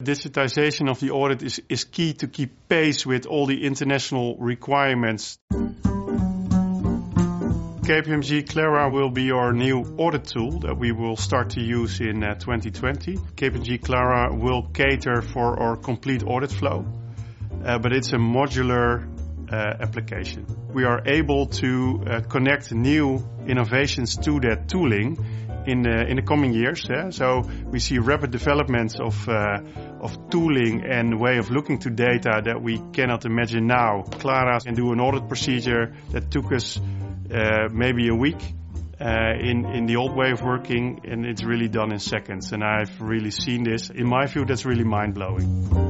The digitization of the audit is, is key to keep pace with all the international requirements. KPMG Clara will be our new audit tool that we will start to use in uh, 2020. KPMG Clara will cater for our complete audit flow, uh, but it's a modular uh, application. We are able to uh, connect new innovations to that tooling in the, in the coming years. Yeah? So we see rapid developments of, uh, of tooling and way of looking to data that we cannot imagine now. Clara can do an audit procedure that took us uh, maybe a week uh, in, in the old way of working and it's really done in seconds. And I've really seen this. In my view, that's really mind blowing.